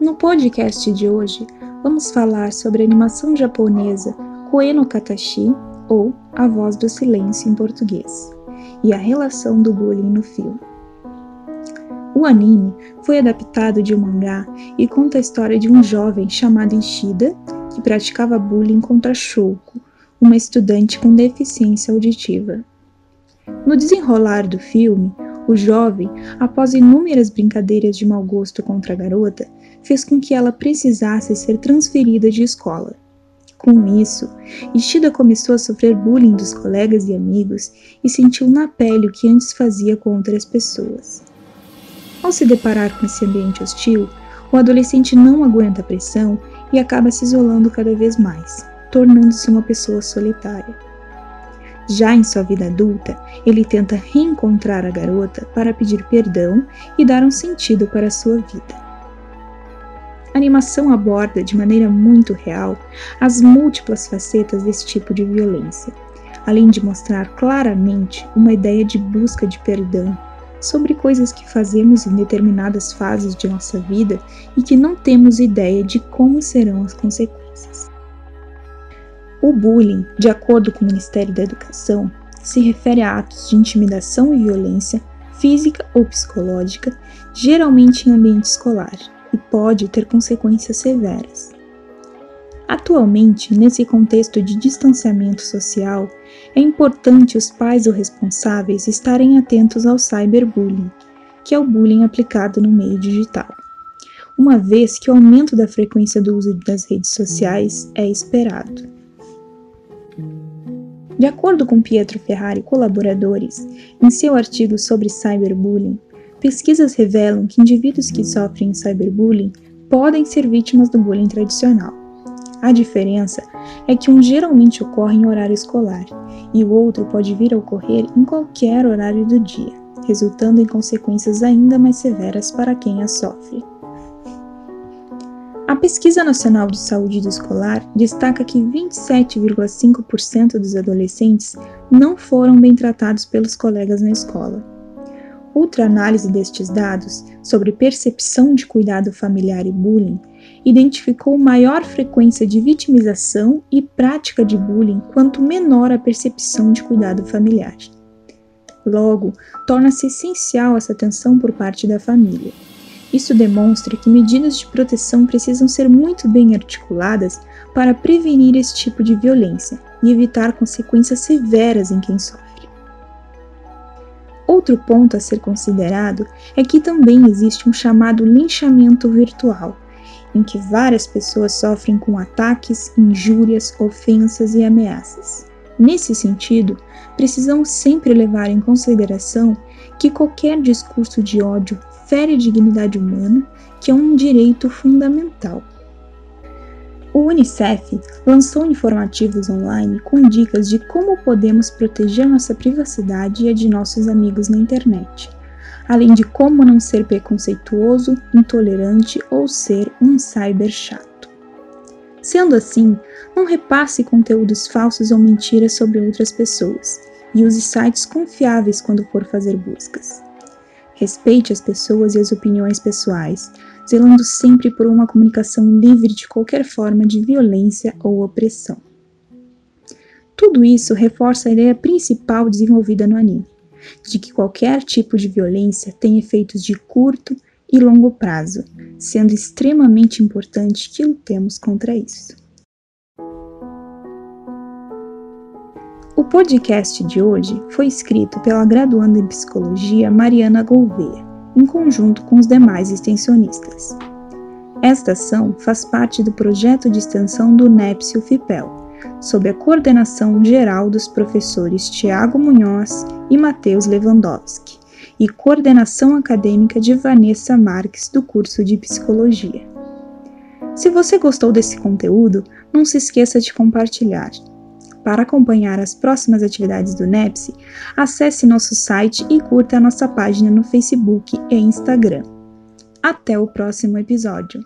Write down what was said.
No podcast de hoje, vamos falar sobre a animação japonesa Koe Katashi, ou A Voz do Silêncio em português, e a relação do bullying no filme. O anime foi adaptado de um mangá e conta a história de um jovem chamado Ishida que praticava bullying contra Shouko, uma estudante com deficiência auditiva. No desenrolar do filme, o jovem, após inúmeras brincadeiras de mau gosto contra a garota, fez com que ela precisasse ser transferida de escola. Com isso, Ishida começou a sofrer bullying dos colegas e amigos e sentiu na pele o que antes fazia com outras pessoas. Ao se deparar com esse ambiente hostil, o adolescente não aguenta a pressão e acaba se isolando cada vez mais, tornando-se uma pessoa solitária. Já em sua vida adulta, ele tenta reencontrar a garota para pedir perdão e dar um sentido para a sua vida. A animação aborda de maneira muito real as múltiplas facetas desse tipo de violência, além de mostrar claramente uma ideia de busca de perdão sobre coisas que fazemos em determinadas fases de nossa vida e que não temos ideia de como serão as consequências. O bullying, de acordo com o Ministério da Educação, se refere a atos de intimidação e violência física ou psicológica, geralmente em ambiente escolar, e pode ter consequências severas. Atualmente, nesse contexto de distanciamento social, é importante os pais ou responsáveis estarem atentos ao cyberbullying, que é o bullying aplicado no meio digital, uma vez que o aumento da frequência do uso das redes sociais é esperado. De acordo com Pietro Ferrari e colaboradores, em seu artigo sobre cyberbullying, pesquisas revelam que indivíduos que sofrem cyberbullying podem ser vítimas do bullying tradicional. A diferença é que um geralmente ocorre em horário escolar e o outro pode vir a ocorrer em qualquer horário do dia, resultando em consequências ainda mais severas para quem a sofre. A Pesquisa Nacional de Saúde do Escolar destaca que 27,5% dos adolescentes não foram bem tratados pelos colegas na escola. Outra análise destes dados sobre percepção de cuidado familiar e bullying identificou maior frequência de vitimização e prática de bullying quanto menor a percepção de cuidado familiar. Logo, torna-se essencial essa atenção por parte da família. Isso demonstra que medidas de proteção precisam ser muito bem articuladas para prevenir esse tipo de violência e evitar consequências severas em quem sofre. Outro ponto a ser considerado é que também existe um chamado linchamento virtual, em que várias pessoas sofrem com ataques, injúrias, ofensas e ameaças. Nesse sentido, precisamos sempre levar em consideração que qualquer discurso de ódio fere a dignidade humana, que é um direito fundamental. O Unicef lançou informativos online com dicas de como podemos proteger nossa privacidade e a de nossos amigos na internet, além de como não ser preconceituoso, intolerante ou ser um cyber chato. Sendo assim, não repasse conteúdos falsos ou mentiras sobre outras pessoas e use sites confiáveis quando for fazer buscas. Respeite as pessoas e as opiniões pessoais, zelando sempre por uma comunicação livre de qualquer forma de violência ou opressão. Tudo isso reforça a ideia principal desenvolvida no anime, de que qualquer tipo de violência tem efeitos de curto e longo prazo, sendo extremamente importante que lutemos contra isso. Podcast de hoje foi escrito pela graduanda em psicologia Mariana Gouveia, em conjunto com os demais extensionistas. Esta ação faz parte do projeto de extensão do NEPSI UFIPEL, sob a coordenação geral dos professores Tiago Munhoz e Matheus Lewandowski, e coordenação acadêmica de Vanessa Marques, do curso de Psicologia. Se você gostou desse conteúdo, não se esqueça de compartilhar para acompanhar as próximas atividades do NEPSI, acesse nosso site e curta a nossa página no Facebook e Instagram. Até o próximo episódio!